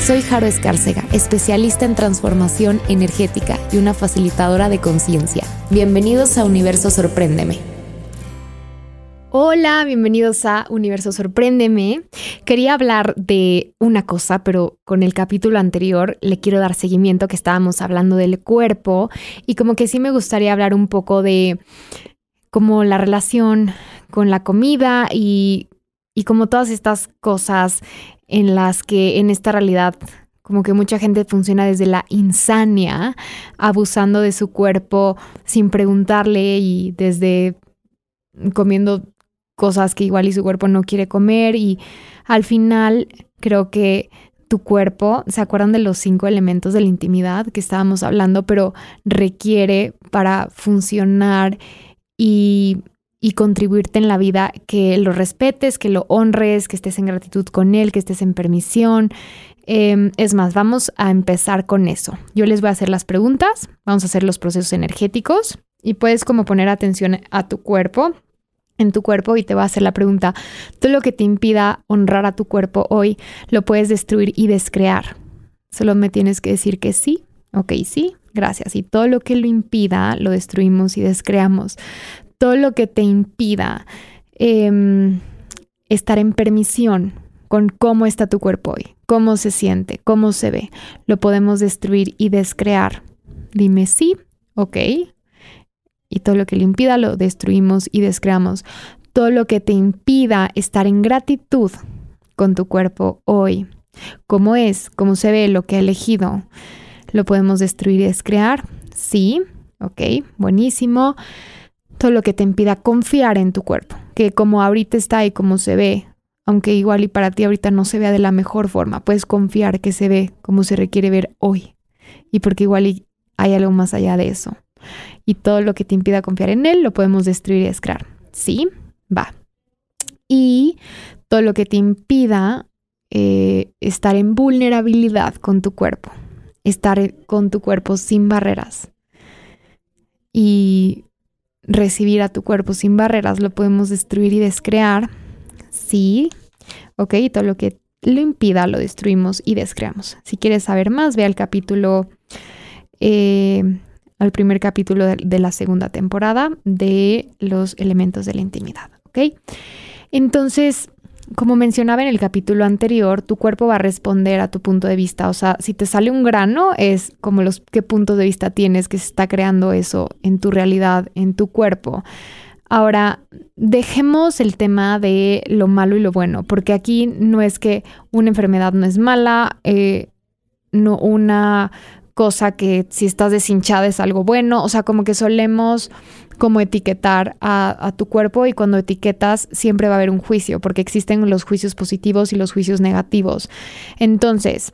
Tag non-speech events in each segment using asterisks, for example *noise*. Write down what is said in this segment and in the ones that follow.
Soy Jaro Escárcega, especialista en transformación energética y una facilitadora de conciencia. Bienvenidos a Universo Sorpréndeme. Hola, bienvenidos a Universo Sorpréndeme. Quería hablar de una cosa, pero con el capítulo anterior le quiero dar seguimiento que estábamos hablando del cuerpo y como que sí me gustaría hablar un poco de como la relación con la comida y, y como todas estas cosas en las que en esta realidad como que mucha gente funciona desde la insania, abusando de su cuerpo sin preguntarle y desde comiendo cosas que igual y su cuerpo no quiere comer y al final creo que tu cuerpo, ¿se acuerdan de los cinco elementos de la intimidad que estábamos hablando? Pero requiere para funcionar y, y contribuirte en la vida que lo respetes, que lo honres, que estés en gratitud con él, que estés en permisión. Em, es más, vamos a empezar con eso. Yo les voy a hacer las preguntas, vamos a hacer los procesos energéticos y puedes como poner atención a tu cuerpo en tu cuerpo y te va a hacer la pregunta, todo lo que te impida honrar a tu cuerpo hoy lo puedes destruir y descrear. Solo me tienes que decir que sí, ok, sí, gracias. Y todo lo que lo impida lo destruimos y descreamos. Todo lo que te impida em, estar en permisión con cómo está tu cuerpo hoy, cómo se siente, cómo se ve, lo podemos destruir y descrear. Dime sí, ok, y todo lo que le impida lo destruimos y descreamos. Todo lo que te impida estar en gratitud con tu cuerpo hoy, cómo es, cómo se ve, lo que ha elegido, lo podemos destruir y descrear. Sí, ok, buenísimo. Todo lo que te impida confiar en tu cuerpo, que como ahorita está y como se ve, aunque igual y para ti ahorita no se vea de la mejor forma, puedes confiar que se ve como se requiere ver hoy. Y porque igual hay algo más allá de eso y todo lo que te impida confiar en él lo podemos destruir y descrear. ¿Sí? Va. Y todo lo que te impida eh, estar en vulnerabilidad con tu cuerpo, estar con tu cuerpo sin barreras y recibir a tu cuerpo sin barreras lo podemos destruir y descrear. Sí, ok, todo lo que lo impida lo destruimos y descreamos. Si quieres saber más, ve al capítulo eh, al primer capítulo de, la segunda temporada de los elementos de la intimidad, ¿ok? Entonces, como mencionaba en el capítulo anterior, tu cuerpo va a responder a tu punto de vista. O sea, si te sale un grano, es como los qué puntos de vista tienes que se está creando eso en tu realidad, en tu cuerpo. Ahora, dejemos el tema de lo malo y lo bueno, porque aquí no es que una enfermedad no es mala, eh, no una cosa que si estás deshinchada es algo bueno, o sea, como que solemos como etiquetar a, tu cuerpo y cuando etiquetas siempre va a haber un juicio, porque existen los juicios positivos y los juicios negativos. Entonces,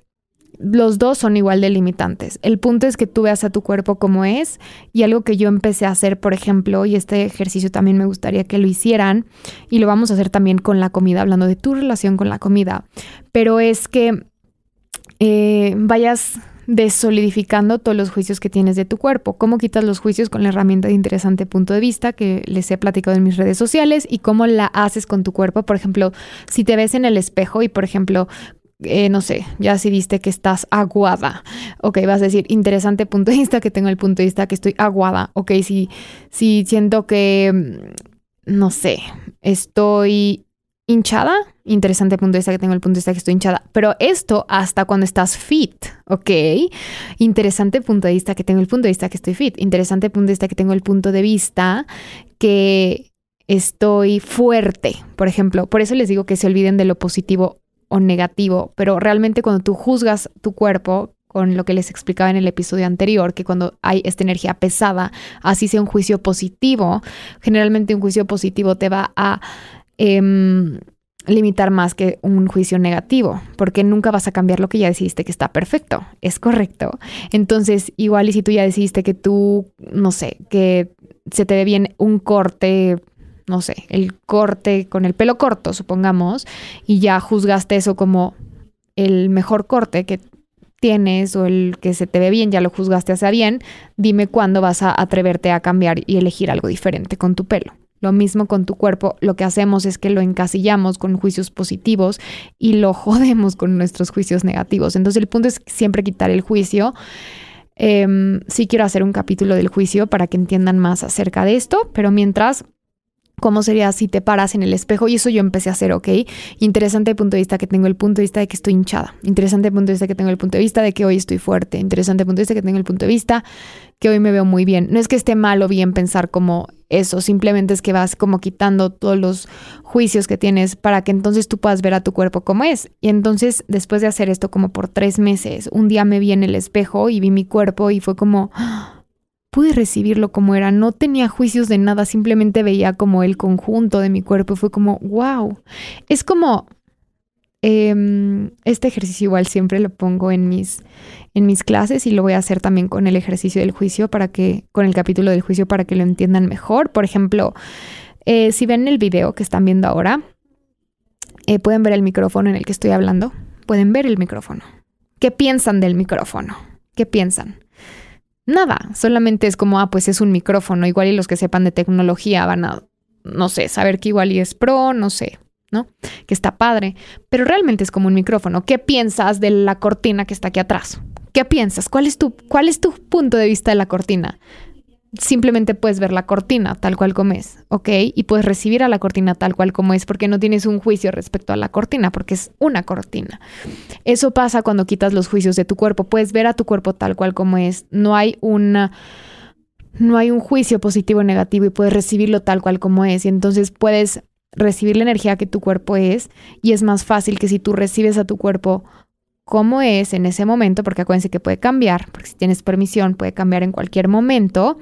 los dos son igual de limitantes. El punto es que tú veas a tu cuerpo como es y algo que yo empecé a hacer, por ejemplo, y este ejercicio también me gustaría que lo hicieran y lo vamos a hacer también con la comida, hablando de tu relación con la comida, pero es que eh, vayas desolidificando todos los juicios que tienes de tu cuerpo. Cómo quitas los juicios con la herramienta de interesante punto de vista que les he platicado en mis redes sociales y cómo la haces con tu cuerpo. Por ejemplo, si te ves en el espejo y, por ejemplo, eh, no sé, ya si viste que estás aguada. Ok, vas a decir, interesante punto de vista, que tengo el punto de vista que estoy aguada. Ok, si, si siento que, mm, no sé, estoy hinchada. Interesante punto de vista que tengo el punto de vista que estoy hinchada. Pero esto hasta cuando estás fit, ¿ok? Interesante punto de vista que tengo el punto de vista que estoy fit. Interesante punto de vista que tengo el punto de vista que estoy fuerte, por ejemplo. Por eso les digo que se olviden de lo positivo o negativo. Pero realmente cuando tú juzgas tu cuerpo, con lo que les explicaba en el episodio anterior, que cuando hay esta energía pesada, así sea un juicio positivo, generalmente un juicio positivo te va a Em, limitar más que un juicio negativo, porque nunca vas a cambiar lo que ya decidiste que está perfecto, es correcto. Entonces, igual y si tú ya decidiste que tú, no sé, que se te ve bien un corte, no sé, el corte con el pelo corto, supongamos, y ya juzgaste eso como el mejor corte que tienes o el que se te ve bien, ya lo juzgaste hacia bien, dime cuándo vas a atreverte a cambiar y elegir algo diferente con tu pelo. Lo mismo con tu cuerpo, lo que hacemos es que lo encasillamos con juicios positivos y lo *laughs* jodemos con nuestros juicios negativos. Entonces el punto es siempre quitar el juicio. Eh, sí quiero hacer un capítulo del juicio para que entiendan más acerca de esto, pero mientras ¿Cómo sería si te paras en el espejo? Y eso yo empecé a hacer, ¿ok? Interesante punto de vista que tengo el punto de vista de que estoy hinchada. Interesante punto de vista que tengo el punto de vista de que hoy estoy fuerte. Interesante punto de vista que tengo el punto de vista que hoy me veo muy bien. No es que esté mal o bien pensar como eso, simplemente es que vas como quitando todos los juicios que tienes para que entonces tú puedas ver a tu cuerpo como es. Y entonces, después de hacer esto como por tres meses, un día me vi en el espejo y vi mi cuerpo y fue como pude recibirlo como era, no tenía juicios de nada, simplemente veía como el conjunto de mi cuerpo, fue como, wow, es como, em, este ejercicio igual siempre lo pongo en mis, en mis clases y lo voy a hacer también con el ejercicio del juicio para que, con el capítulo del juicio para que lo entiendan mejor. Por ejemplo, eh, si ven el video que están viendo ahora, eh, pueden ver el micrófono en el que estoy hablando, pueden ver el micrófono. ¿Qué piensan del micrófono? ¿Qué piensan? Nada, solamente es como, ah, pues es un micrófono, igual y los que sepan de tecnología van a, no sé, saber que igual y es pro, no sé, ¿no? Que está padre, pero realmente es como un micrófono. ¿Qué piensas de la cortina que está aquí atrás? ¿Qué piensas? ¿Cuál es tu, cuál es tu punto de vista de la cortina? Simplemente puedes ver la cortina tal cual como es, ¿ok? Y puedes recibir a la cortina tal cual como es porque no tienes un juicio respecto a la cortina, porque es una cortina. Eso pasa cuando quitas los juicios de tu cuerpo. Puedes ver a tu cuerpo tal cual como es. No hay una... No hay un juicio positivo o negativo y puedes recibirlo tal cual como es. Y entonces puedes recibir la energía que tu cuerpo es y es más fácil que si tú recibes a tu cuerpo cómo es en ese momento, porque acuérdense que puede cambiar, porque si tienes permisión puede cambiar en cualquier momento.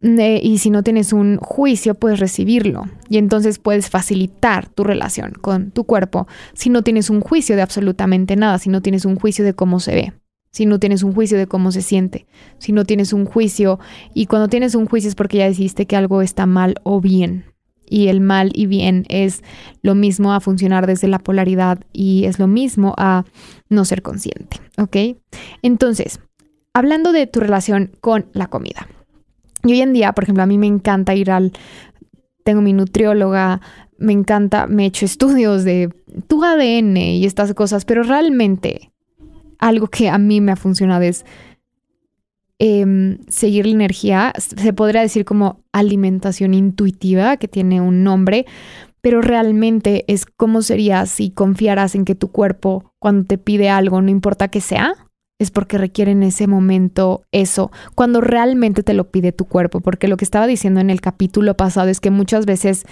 Eh, y si no tienes un juicio, puedes recibirlo. Y entonces puedes facilitar tu relación con tu cuerpo si no tienes un juicio de absolutamente nada, si no tienes un juicio de cómo se ve, si no tienes un juicio de cómo se siente, si no tienes un juicio. Y cuando tienes un juicio es porque ya decidiste que algo está mal o bien y el mal y bien es lo mismo a funcionar desde la polaridad y es lo mismo a no ser consciente, ¿ok? Entonces, hablando de tu relación con la comida. Y hoy en día, por ejemplo, a mí me encanta ir al, tengo mi nutrióloga, me encanta, me he hecho estudios de tu ADN y estas cosas, pero realmente algo que a mí me ha funcionado es Em, seguir la energía, se podría decir como alimentación intuitiva, que tiene un nombre, pero realmente es como sería si confiaras en que tu cuerpo cuando te pide algo, no importa que sea, es porque requiere en ese momento eso, cuando realmente te lo pide tu cuerpo, porque lo que estaba diciendo en el capítulo pasado es que muchas veces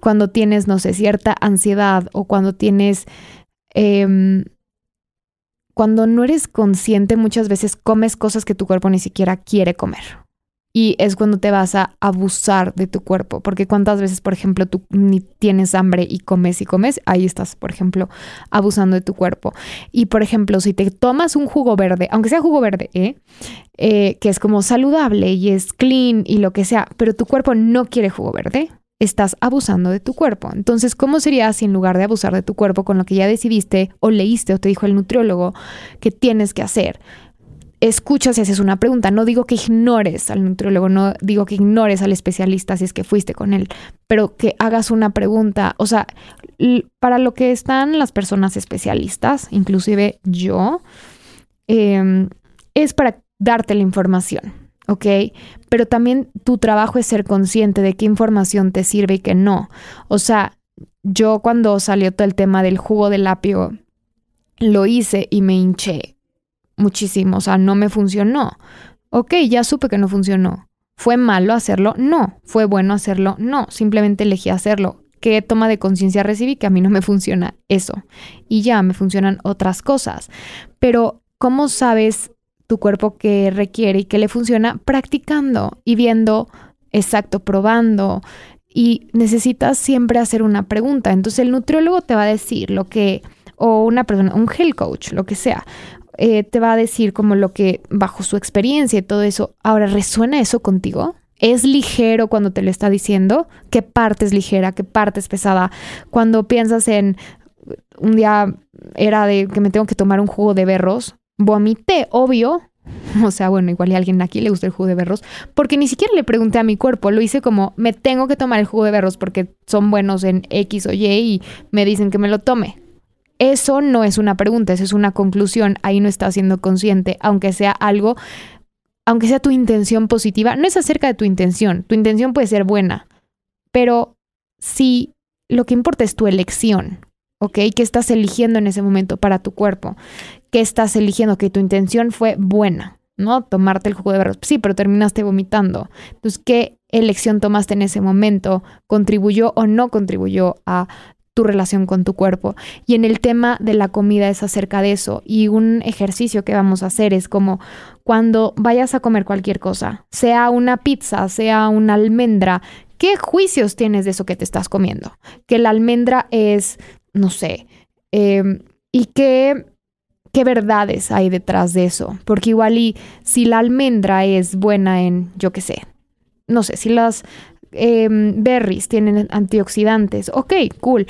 cuando tienes, no sé, cierta ansiedad o cuando tienes... Eh, cuando no eres consciente muchas veces comes cosas que tu cuerpo ni siquiera quiere comer. Y es cuando te vas a abusar de tu cuerpo, porque cuántas veces, por ejemplo, tú ni tienes hambre y comes y comes, ahí estás, por ejemplo, abusando de tu cuerpo. Y, por ejemplo, si te tomas un jugo verde, aunque sea jugo verde, ¿eh? Eh, que es como saludable y es clean y lo que sea, pero tu cuerpo no quiere jugo verde, estás abusando de tu cuerpo. Entonces, ¿cómo sería si en lugar de abusar de tu cuerpo con lo que ya decidiste o leíste o te dijo el nutriólogo que tienes que hacer? Escuchas y haces una pregunta. No digo que ignores al nutriólogo, no digo que ignores al especialista si es que fuiste con él, pero que hagas una pregunta. O sea, para lo que están las personas especialistas, inclusive yo, em, es para darte la información ¿ok? Pero también tu trabajo es ser consciente de qué información te sirve y qué no. O sea, yo cuando salió todo el tema del jugo de apio, lo hice y me hinché muchísimo, o sea, no me funcionó. Ok, ya supe que no funcionó. ¿Fue malo hacerlo? No. ¿Fue bueno hacerlo? No. Simplemente elegí hacerlo. ¿Qué toma de conciencia recibí? Que a mí no me funciona eso. Y ya me funcionan otras cosas. Pero, ¿cómo sabes tu cuerpo que requiere y que le funciona practicando y viendo, exacto, probando y necesitas siempre hacer una pregunta. Entonces el nutriólogo te va a decir lo que, o una persona, un health coach, lo que sea, eh, te va a decir como lo que bajo su experiencia y todo eso. Ahora, ¿resuena eso contigo? ¿Es ligero cuando te lo está diciendo? ¿Qué parte es ligera? ¿Qué parte es pesada? Cuando piensas en un día era de que me tengo que tomar un jugo de berros, vomité, obvio. *laughs* O sea, bueno, igual a alguien aquí le gusta el jugo de berros, porque ni siquiera le pregunté a mi cuerpo, lo hice como, me tengo que tomar el jugo de berros porque son buenos en X o Y y me dicen que me lo tome. Eso no es una pregunta, eso es una conclusión. Ahí no estás siendo consciente, aunque sea algo, aunque sea tu intención positiva. No es acerca de tu intención, tu intención puede ser buena, pero si lo que importa es tu elección, ¿ok? ¿Qué estás eligiendo en ese momento para tu cuerpo? ¿Qué estás eligiendo? Que tu intención fue buena, ¿no? Tomarte el jugo de berros. Sí, pero terminaste vomitando. Entonces, ¿qué elección tomaste en ese momento? ¿Contribuyó o no contribuyó a tu relación con tu cuerpo. Y en el tema de la comida es acerca de eso. Y un ejercicio que vamos a hacer es como cuando vayas a comer cualquier cosa, sea una pizza, sea una almendra, ¿qué juicios tienes de eso que te estás comiendo? Que la almendra es, no sé, em, y qué, qué verdades hay detrás de eso. Porque igual y si la almendra es buena en, yo qué sé, no sé, si las Em, berries tienen antioxidantes. Ok, cool.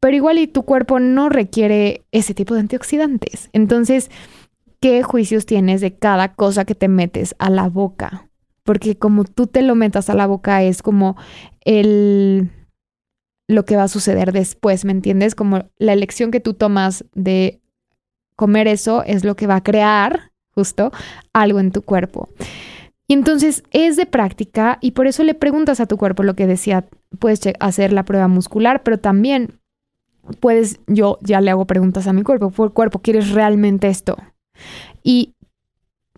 Pero igual y tu cuerpo no requiere ese tipo de antioxidantes. Entonces, ¿qué juicios tienes de cada cosa que te metes a la boca? Porque como tú te lo metas a la boca es como el lo que va a suceder después, ¿me entiendes? Como la elección que tú tomas de comer eso es lo que va a crear justo algo en tu cuerpo. Y entonces es de práctica y por eso le preguntas a tu cuerpo lo que decía, puedes hacer la prueba muscular, pero también puedes, yo ya le hago preguntas a mi cuerpo, por cuerpo, ¿quieres realmente esto? Y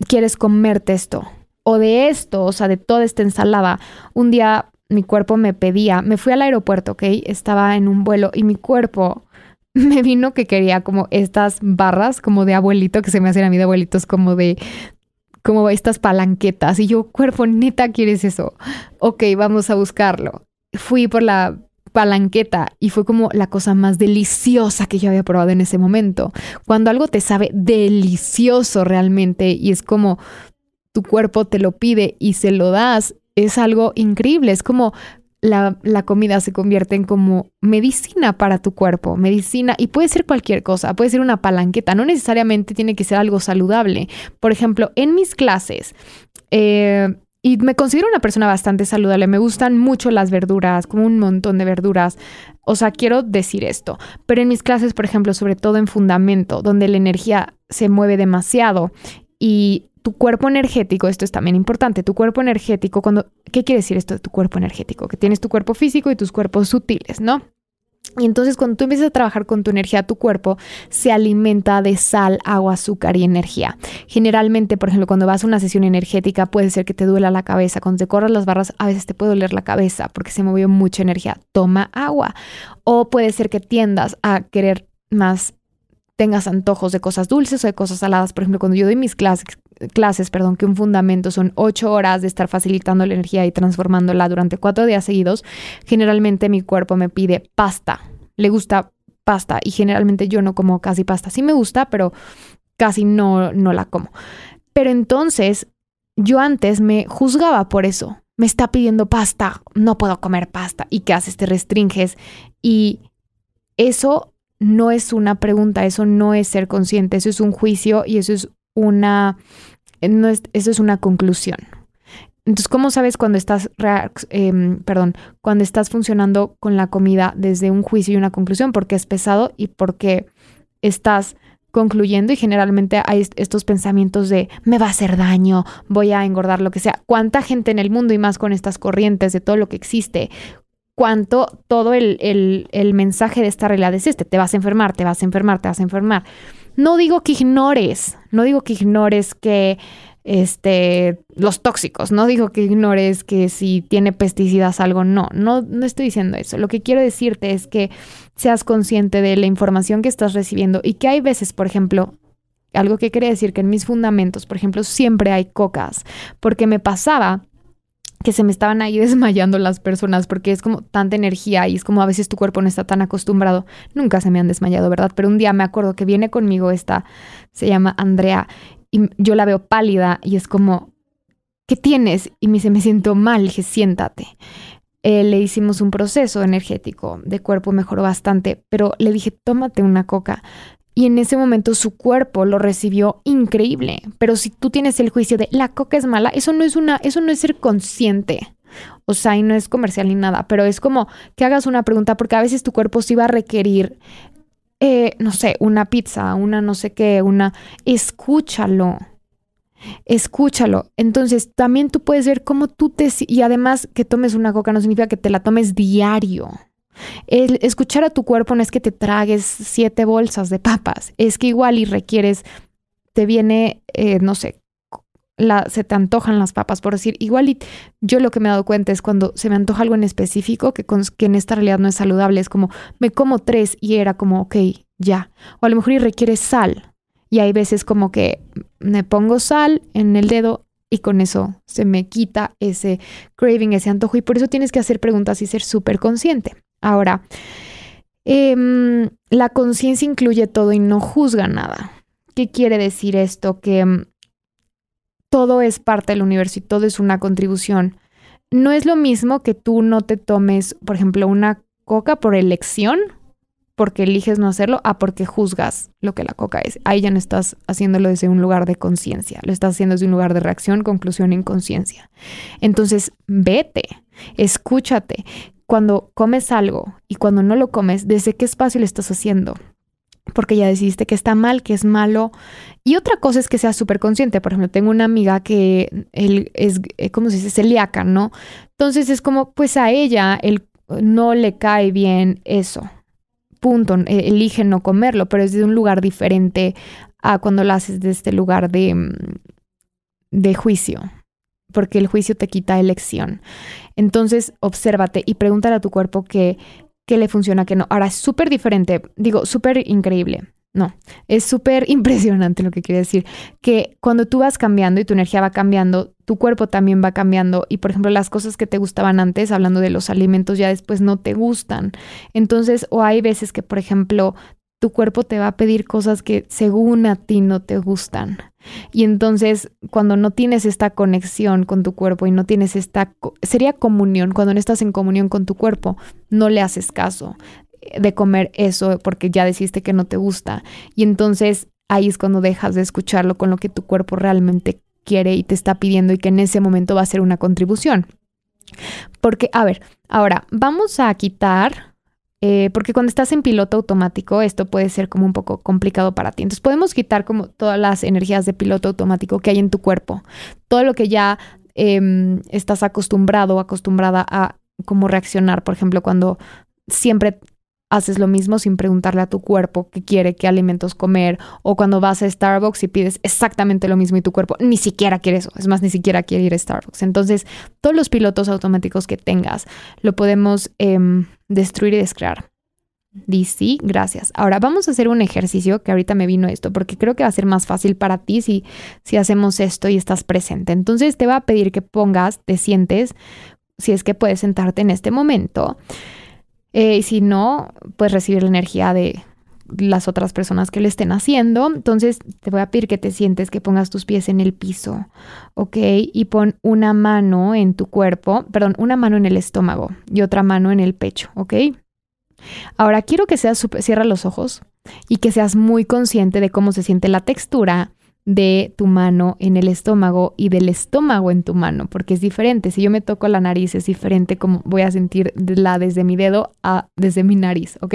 quieres comerte esto o de esto, o sea, de toda esta ensalada. Un día mi cuerpo me pedía, me fui al aeropuerto, ¿ok? Estaba en un vuelo y mi cuerpo *laughs* me vino que quería como estas barras como de abuelito que se me hacen a mí de abuelitos como de como estas palanquetas. Y yo, cuerpo, neta, ¿quieres eso? Ok, vamos a buscarlo. Fui por la palanqueta y fue como la cosa más deliciosa que yo había probado en ese momento. Cuando algo te sabe delicioso realmente y es como tu cuerpo te lo pide y se lo das, es algo increíble. Es como la, comida se convierte en como medicina para tu cuerpo, medicina, y puede ser cualquier cosa, puede ser una palanqueta, no necesariamente tiene que ser algo saludable. Por ejemplo, en mis clases, eh, y me considero una persona bastante saludable, me gustan mucho las verduras, como un montón de verduras. O sea, quiero decir esto, pero en mis clases, por ejemplo, sobre todo en fundamento, donde la energía se mueve demasiado y tu cuerpo energético, esto es también importante, tu cuerpo energético, cuando, ¿qué quiere decir esto de tu cuerpo energético? Que tienes tu cuerpo físico y tus cuerpos sutiles, ¿no? Y entonces cuando tú empiezas a trabajar con tu energía, tu cuerpo se alimenta de sal, agua, azúcar y energía. Generalmente, por ejemplo, cuando vas a una sesión energética puede ser que te duela la cabeza. Cuando te corras las barras a veces te puede doler la cabeza porque se movió mucha energía. Toma agua. O puede ser que tiendas a querer más tengas antojos de cosas dulces o de cosas saladas. Por ejemplo, cuando yo doy mis clases, clases, perdón, que un fundamento son ocho horas de estar facilitando la energía y transformándola durante cuatro días seguidos, generalmente mi cuerpo me pide pasta. Le gusta pasta y generalmente yo no como casi pasta. Sí me gusta, pero casi no, no la como. Pero entonces yo antes me juzgaba por eso. Me está pidiendo pasta, no puedo comer pasta. ¿Y qué haces? Te restringes. Y eso no es una pregunta, eso no es ser consciente, eso es un juicio y eso es una no eso es una conclusión. Entonces, ¿cómo sabes cuando estás, em, perdón, cuando estás funcionando con la comida desde un juicio y una conclusión? Porque es pesado y porque estás concluyendo y generalmente hay estos pensamientos de me va a hacer daño, voy a engordar, lo que sea. ¿Cuánta gente en el mundo y más con estas corrientes de todo lo que existe? ¿Cuánto todo el, el, el mensaje de esta realidad es este? Te vas a enfermar, te vas a enfermar, te vas a enfermar. No digo que ignores, no digo que ignores que este, los tóxicos, no digo que ignores que si tiene pesticidas algo, no, no, no estoy diciendo eso. Lo que quiero decirte es que seas consciente de la información que estás recibiendo y que hay veces, por ejemplo, algo que quería decir que en mis fundamentos, por ejemplo, siempre hay cocas, porque me pasaba que se me estaban ahí *laughs* desmayando las personas porque es como tanta energía y es como a veces tu cuerpo no está tan acostumbrado. Nunca se me han desmayado, ¿verdad? Pero un día me acuerdo que viene conmigo esta, se llama Andrea, y yo la veo pálida y es como, ¿qué tienes? Y me dice, me siento mal. dije, siéntate. Eh, le hicimos un proceso energético de cuerpo, mejoró bastante, pero le dije, tómate una coca. Y en ese momento su cuerpo lo recibió increíble. Pero si tú tienes el juicio de la coca es mala, eso no es una, eso no es ser consciente. O sea, y no es comercial ni nada, pero es como que hagas una pregunta, porque a veces tu cuerpo sí va a requerir, eh, no sé, una pizza, una no sé qué, una. Escúchalo. Escúchalo. Entonces, también tú puedes ver cómo tú te... Y además que tomes una coca no significa que te la tomes diario. El escuchar a tu cuerpo no es que te tragues siete bolsas de papas, es que igual y requieres, te viene, eh, no sé, la, se te antojan las papas, por decir, igual y yo lo que me he dado cuenta es cuando se me antoja algo en específico que, que en esta realidad no es saludable, es como, me como tres y era como, ok, ya, o a lo mejor y requiere sal, y hay veces como que me pongo sal en el dedo y con eso se me quita ese craving, ese antojo. Y por eso tienes que hacer preguntas y ser súper consciente. Ahora, em, la conciencia incluye todo y no juzga nada. ¿Qué quiere decir esto? Que em, todo es parte del universo y todo es una contribución. No es lo mismo que tú no te tomes, por ejemplo, una coca por elección porque eliges no hacerlo a porque juzgas lo que la coca es. Ahí ya no estás haciéndolo desde un lugar de conciencia, lo estás haciendo desde un lugar de reacción, conclusión, inconsciencia. Entonces, vete, escúchate. Cuando comes algo y cuando no lo comes, ¿desde qué espacio lo estás haciendo? porque ya decidiste que está mal, que es malo. Y otra cosa es que seas súper consciente. Por ejemplo, tengo una amiga que él es, eh, ¿cómo se dice? Celíaca, ¿no? Entonces es como, pues a ella no le cae bien eso punto, e, elige no comerlo, pero es de un lugar diferente a cuando lo haces de este lugar de, mm, de juicio, porque el juicio te quita elección. Entonces, obsérvate y pregúntale a tu cuerpo qué, qué le funciona, qué no. Ahora, es súper diferente, digo, súper increíble. No, es súper *laughs* impresionante lo que quiere decir, que cuando tú vas cambiando y tu energía va cambiando, tu cuerpo también va cambiando y por ejemplo las cosas que te gustaban antes, hablando de los alimentos, ya después no te gustan. Entonces, o hay veces que por ejemplo tu cuerpo te va a pedir cosas que según a ti no te gustan. Y entonces, cuando no tienes esta conexión con tu cuerpo y no tienes esta, sería comunión, cuando no estás en comunión con tu cuerpo, no le haces caso de comer eso porque ya deciste que no te gusta. Y entonces ahí es cuando dejas de escucharlo con lo que tu cuerpo realmente quiere y te está pidiendo y que en ese momento va a ser una contribución. Porque, a ver, ahora vamos a quitar, eh, porque cuando estás en piloto automático, esto puede ser como un poco complicado para ti. Entonces podemos quitar como todas las energías de piloto automático que hay en tu cuerpo, todo lo que ya em, estás acostumbrado o acostumbrada a cómo reaccionar, por ejemplo, cuando siempre haces lo mismo sin preguntarle a tu cuerpo qué quiere, qué alimentos comer, o cuando vas a Starbucks y pides exactamente lo mismo y tu cuerpo ni siquiera quiere eso, es más, ni siquiera quiere ir a Starbucks. Entonces, todos los pilotos automáticos que tengas lo podemos em, destruir y descrear. DC, gracias. Ahora vamos a hacer un ejercicio que ahorita me vino esto, porque creo que va a ser más fácil para ti si, si hacemos esto y estás presente. Entonces te va a pedir que pongas, te sientes, si es que puedes sentarte en este momento eh, y si no, pues recibir la energía de las otras personas que lo estén haciendo. Entonces te voy a pedir que te sientes, que pongas tus pies en el piso, ¿ok? Y pon una mano en tu cuerpo, perdón, una mano en el estómago y otra mano en el pecho, ¿ok? Ahora quiero que seas, cierra los ojos y que seas muy consciente de cómo se siente la textura de tu mano en el estómago y del estómago en tu mano, porque es diferente. Si yo me toco la nariz, es diferente como voy a sentir la desde mi dedo a desde mi nariz, ¿ok?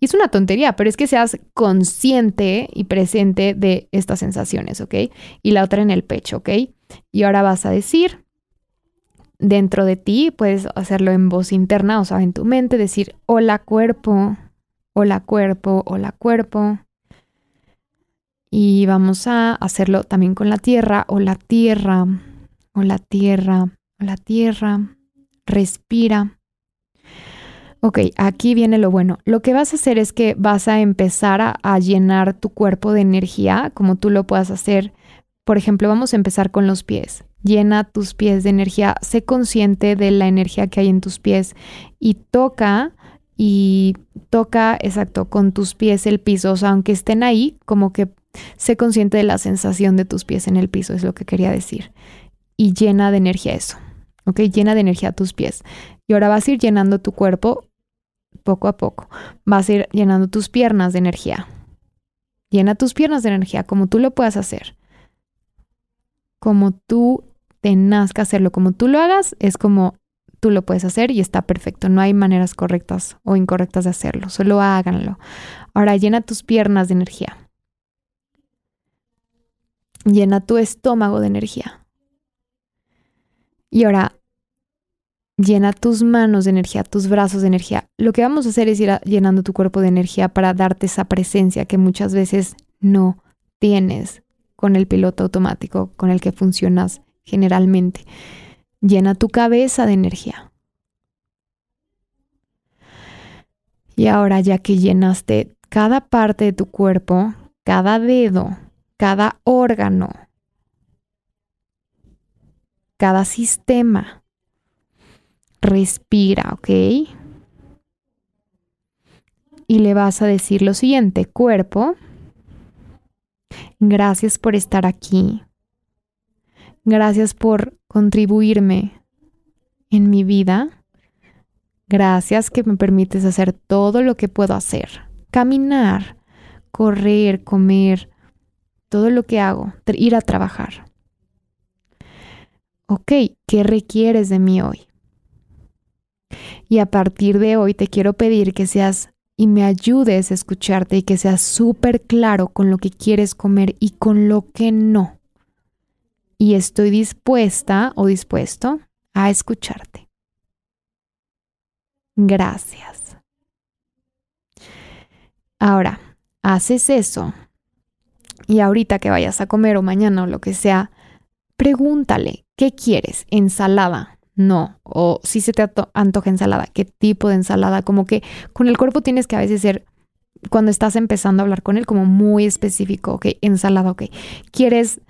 Y es una tontería, pero es que seas consciente y presente de estas sensaciones, ¿ok? Y la otra en el pecho, ¿ok? Y ahora vas a decir dentro de ti, puedes hacerlo en voz interna, o sea, en tu mente, decir, hola cuerpo, hola cuerpo, hola cuerpo. Y vamos a hacerlo también con la tierra o la tierra o la tierra o la tierra. Respira. Ok, aquí viene lo bueno. Lo que vas a hacer es que vas a empezar a, a, llenar tu cuerpo de energía como tú lo puedas hacer. Por ejemplo, vamos a empezar con los pies. llena tus pies de energía, sé consciente de la energía que hay en tus pies y toca y toca, exacto, con tus pies el piso, o sea, aunque estén ahí, como que sé consciente de la sensación de tus pies en el piso, es lo que quería decir. Y llena de energía eso, ¿ok? Llena de energía tus pies. Y ahora vas a ir llenando tu cuerpo poco a poco. Vas a ir llenando tus piernas de energía. Llena tus piernas de energía como tú lo puedas hacer. Como tú te nazca hacerlo, como tú lo hagas, es como tú lo puedes hacer y está perfecto. No hay maneras correctas o incorrectas de hacerlo. Solo háganlo. Ahora llena tus piernas de energía. Llena tu estómago de energía. Y ahora llena tus manos de energía, tus brazos de energía. Lo que vamos a hacer es ir llenando tu cuerpo de energía para darte esa presencia que muchas veces no tienes con el piloto automático con el que funcionas generalmente. Llena tu cabeza de energía. Y ahora ya que llenaste cada parte de tu cuerpo, cada dedo, cada órgano, cada sistema, respira, ¿ok? Y le vas a decir lo siguiente, cuerpo, gracias por estar aquí. Gracias por contribuirme en mi vida. Gracias que me permites hacer todo lo que puedo hacer. Caminar, correr, comer, todo lo que hago, ir a trabajar. Ok, ¿qué requieres de mí hoy? Y a partir de hoy te quiero pedir que seas y me ayudes a escucharte y que seas súper claro con lo que quieres comer y con lo que no. Y estoy dispuesta o dispuesto a escucharte. Gracias. Ahora, haces eso y ahorita que vayas a comer o mañana o lo que sea, pregúntale, ¿qué quieres? ¿Ensalada? no. O si se te antoja ensalada, ¿qué tipo de ensalada? Como que con el cuerpo tienes que a veces ser, cuando estás empezando a hablar con él, como muy específico, ok, ensalada, ok. ¿Quieres,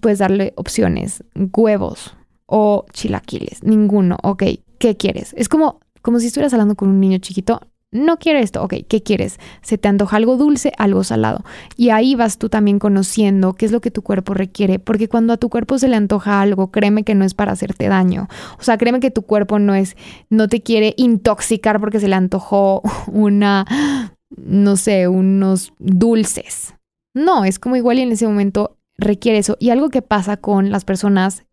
pues, darle opciones? Huevos o chilaquiles, ninguno, ok. ¿Qué quieres? Es como, como si estuvieras hablando con un niño chiquito, no quiero esto, ok, ¿qué quieres? Se te antoja algo dulce, algo salado. Y ahí vas tú también conociendo qué es lo que tu cuerpo requiere, porque cuando a tu cuerpo se le antoja algo, créeme que no es para hacerte daño. O sea, créeme que tu cuerpo no es, no te quiere intoxicar porque se le antojó *laughs* una, no sé, unos dulces. No, es como igual y en ese momento requiere eso. Y algo que pasa con las personas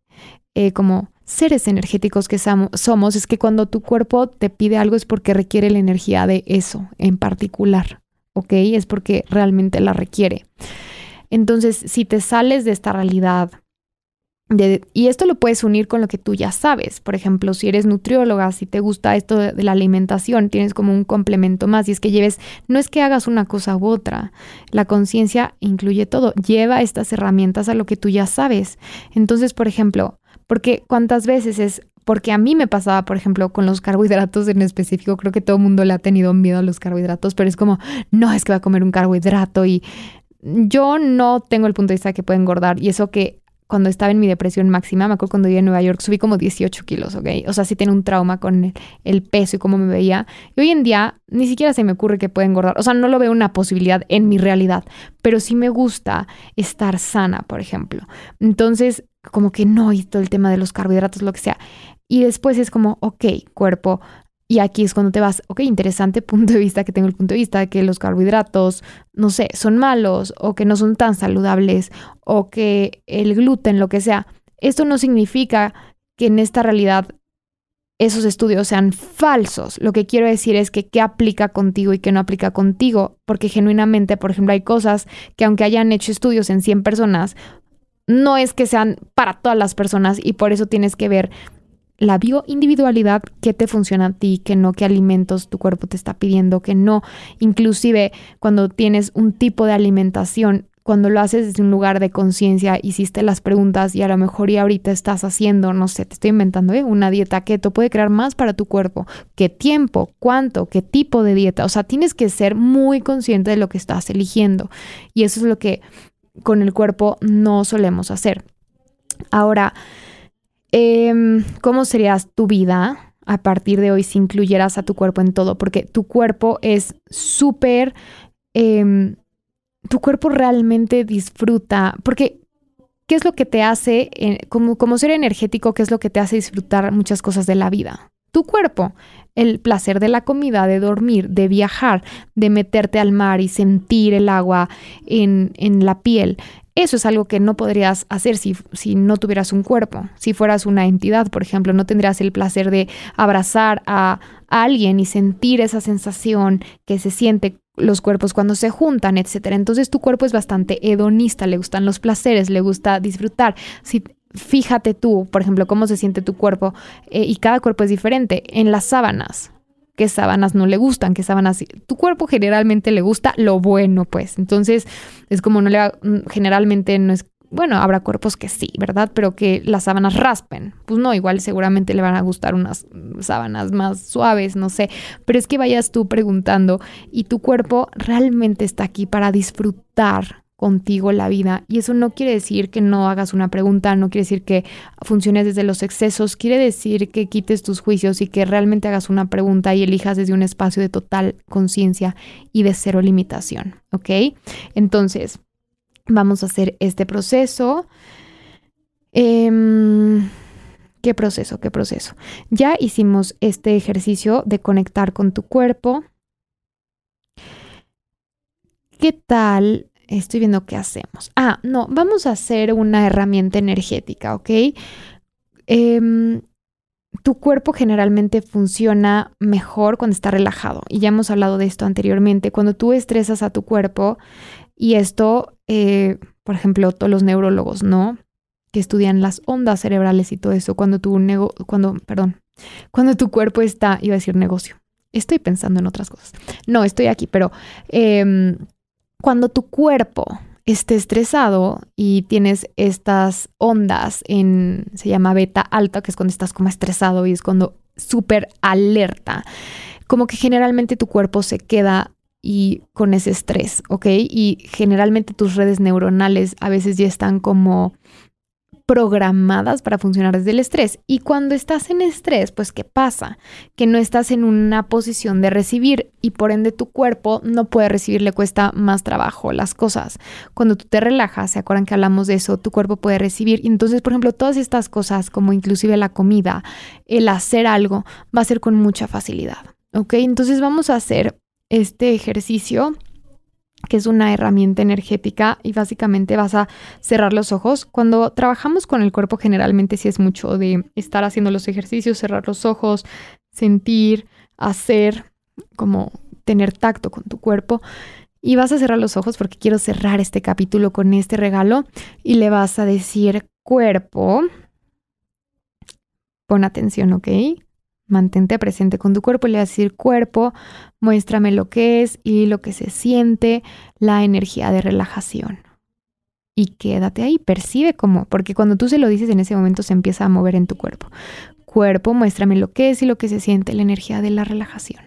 eh, como seres energéticos que somos es que cuando tu cuerpo te pide algo es porque requiere la energía de eso en particular, ¿ok? Es porque realmente la requiere. Entonces, si te sales de esta realidad, y esto lo puedes unir con lo que tú ya sabes. Por ejemplo, si eres nutrióloga, si te gusta esto de, de, la alimentación, tienes como un complemento más. Y es que lleves, no es que hagas una cosa u otra. La conciencia incluye todo. Lleva estas herramientas a lo que tú ya sabes. Entonces, por ejemplo, porque cuántas veces es, porque a mí me pasaba, por ejemplo, con los carbohidratos en específico, creo que todo el mundo le ha tenido miedo a los carbohidratos, pero es como, no, es que va a comer un carbohidrato y yo no tengo el punto de vista que puede engordar y eso que cuando estaba en mi depresión máxima, me acuerdo cuando vivía en Nueva York, subí como 18 kilos, ¿ok? O sea, sí tenía un trauma con el, peso y cómo me veía. Y hoy en día ni siquiera se me ocurre que pueda engordar. O sea, no lo veo una posibilidad en mi realidad, pero sí me gusta estar sana, por ejemplo. Entonces, como que no, y todo el tema de los carbohidratos, lo que sea. Y después es como, ok, cuerpo. Y aquí es cuando te vas, ok, interesante *laughs* punto de vista, que tengo el punto de vista de que los carbohidratos, no sé, son malos o que no son tan saludables o que el gluten, lo que sea. Esto no significa que en esta realidad esos estudios sean falsos. Lo que quiero decir es que qué aplica contigo y qué no aplica contigo, porque genuinamente, por ejemplo, hay cosas que aunque hayan hecho estudios en 100 personas, no es que sean para todas las personas y por eso tienes que ver la bioindividualidad, qué te funciona a ti, qué no, qué alimentos tu cuerpo te está pidiendo, que no. Inclusive cuando tienes un tipo de alimentación, cuando lo haces desde un lugar de conciencia, hiciste las preguntas y a lo mejor y ahorita estás haciendo, no sé, te estoy inventando, ¿eh? una dieta keto puede crear más para tu cuerpo. ¿Qué tiempo? ¿Cuánto? ¿Qué tipo de dieta? O sea, tienes que ser muy consciente de lo que estás eligiendo. Y eso es lo que con el cuerpo no solemos hacer. Ahora, em, ¿cómo sería tu vida a partir de hoy si incluyeras a tu cuerpo en todo? Porque tu cuerpo es súper... Em, tu cuerpo realmente disfruta, porque ¿qué es lo que te hace, eh, como, como ser energético, qué es lo que te hace disfrutar muchas cosas de la vida? Tu cuerpo, el placer de la comida, de dormir, de viajar, de meterte al mar y sentir el agua en, en la piel. Eso es algo que no podrías hacer si, si, no tuvieras un cuerpo. Si fueras una entidad, por ejemplo, no tendrías el placer de abrazar a, alguien y sentir esa sensación que se siente los cuerpos cuando se juntan, etcétera. Entonces tu cuerpo es bastante hedonista, le gustan los placeres, le gusta disfrutar. Fíjate tú, por ejemplo, cómo se siente tu cuerpo eh, y cada cuerpo es diferente. En las sábanas, qué sábanas no le gustan, qué sábanas tu cuerpo generalmente le gusta lo bueno, pues. Entonces, es como no le mm, generalmente no es bueno, habrá cuerpos que sí, ¿verdad? Pero que las sábanas raspen. Pues no, igual seguramente le van a gustar unas sábanas más suaves, no sé. Pero es que vayas tú preguntando y tu cuerpo realmente está aquí para disfrutar contigo la vida. Y eso no quiere decir que no hagas una pregunta, no quiere decir que funciones desde los excesos, quiere decir que quites tus juicios y que realmente hagas una pregunta y elijas desde un espacio de total conciencia y de cero limitación, ¿ok? Entonces, vamos a hacer este proceso. Em, ¿Qué proceso? ¿Qué proceso? Ya hicimos este ejercicio de conectar con tu cuerpo. ¿Qué tal? Estoy viendo qué hacemos. Ah, no, vamos a hacer una herramienta energética, ¿ok? Em, tu cuerpo generalmente funciona mejor cuando está relajado. Y ya hemos hablado de esto anteriormente. Cuando tú estresas a tu cuerpo, y esto, eh, por ejemplo, todos los neurólogos, ¿no? Que estudian las ondas cerebrales y todo eso, cuando tu nego cuando, perdón, cuando tu cuerpo está, iba a decir negocio. Estoy pensando en otras cosas. No, estoy aquí, pero em, cuando tu cuerpo esté estresado y tienes estas ondas en, se llama beta alta, que es cuando estás como estresado y es cuando súper alerta, como que generalmente tu cuerpo se queda y con ese estrés, ¿ok? Y generalmente tus redes neuronales a veces ya están como programadas para funcionar desde el estrés. Y cuando estás en estrés, pues ¿qué pasa? Que no estás en una posición de recibir y por ende tu cuerpo no puede recibir, le cuesta más trabajo las cosas. Cuando tú te relajas, ¿se acuerdan que hablamos de eso? Tu cuerpo puede recibir. Entonces, por ejemplo, todas estas cosas, como inclusive la comida, el hacer algo, va a ser con mucha facilidad. ¿Ok? Entonces vamos a hacer este ejercicio que es una herramienta energética y básicamente vas a cerrar los ojos. Cuando trabajamos con el cuerpo generalmente sí es mucho de estar haciendo los ejercicios, cerrar los ojos, sentir, hacer, como tener tacto con tu cuerpo. Y vas a cerrar los ojos porque quiero cerrar este capítulo con este regalo y le vas a decir cuerpo. Pon atención, ¿ok? Mantente presente con tu cuerpo le vas a decir cuerpo, muéstrame lo que es y lo que se siente, la energía de relajación. Y quédate ahí, percibe cómo, porque cuando tú se lo dices en ese momento se empieza a mover en tu cuerpo. Cuerpo, muéstrame lo que es y lo que se siente, la energía de la relajación.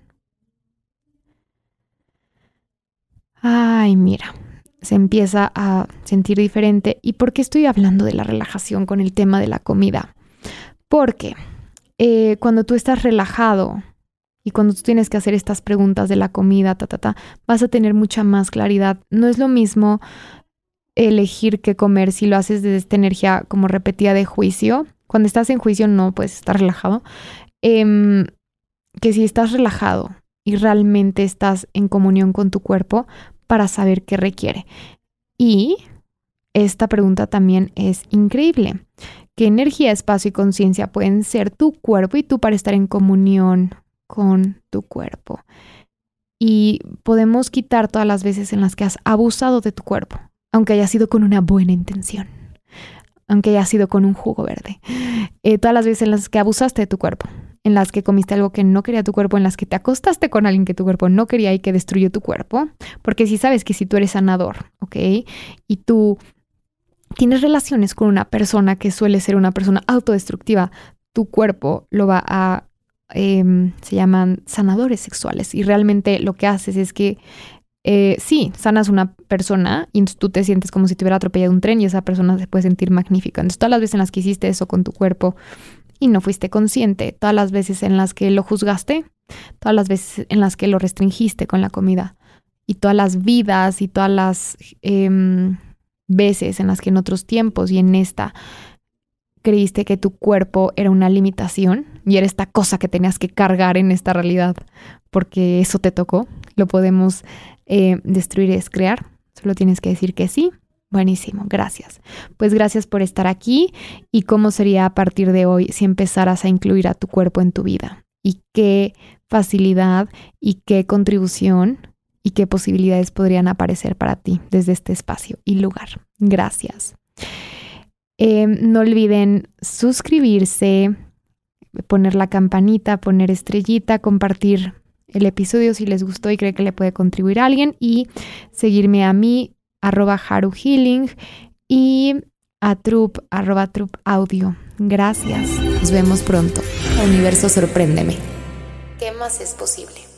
Ay, mira, se empieza a sentir diferente. ¿Y por qué estoy hablando de la relajación con el tema de la comida? Porque eh, cuando tú estás relajado y cuando tú tienes que hacer estas preguntas de la comida, ta, ta, ta, vas a tener mucha más claridad. No es lo mismo elegir qué comer si lo haces desde esta energía como repetida de juicio. Cuando estás en juicio no puedes estar relajado. Em, que si estás relajado y realmente estás en comunión con tu cuerpo para saber qué requiere. Y esta pregunta también es increíble qué energía, espacio y conciencia pueden ser tu cuerpo y tú para estar en comunión con tu cuerpo. Y podemos quitar todas las veces en las que has abusado de tu cuerpo, aunque haya sido con una buena intención, aunque haya sido con un jugo verde. Eh, todas las veces en las que abusaste de tu cuerpo, en las que comiste algo que no quería tu cuerpo, en las que te acostaste con alguien que tu cuerpo no quería y que destruyó tu cuerpo, porque si sabes que si tú eres sanador, ¿ok? Y tú tienes relaciones con una persona que suele ser una persona autodestructiva, tu cuerpo lo va a, em, se llaman sanadores sexuales y realmente lo que haces es que eh, sí, sanas una persona y tú te sientes como si te hubiera atropellado un tren y esa persona se puede sentir magnífica. Entonces, todas las veces en las que hiciste eso con tu cuerpo y no fuiste consciente, todas las veces en las que lo juzgaste, todas las veces en las que lo restringiste con la comida y todas las vidas y todas las em, veces en las que en otros tiempos y en esta creíste que tu cuerpo era una limitación y era esta cosa que tenías que cargar en esta realidad porque eso te tocó, lo podemos eh, destruir es crear. Solo tienes que decir que sí. Buenísimo, gracias. Pues gracias por estar aquí y cómo sería a partir de hoy si empezaras a incluir a tu cuerpo en tu vida y qué facilidad y qué contribución y qué posibilidades podrían aparecer para ti desde este espacio y lugar. Gracias. Em, no olviden suscribirse, poner la campanita, poner estrellita, compartir el episodio si les gustó y cree que le puede contribuir a alguien y seguirme a mí, arroba Haru Healing y a Trup, arroba Trup Audio. Gracias. Nos vemos pronto. Universo, sorpréndeme. ¿Qué más es posible?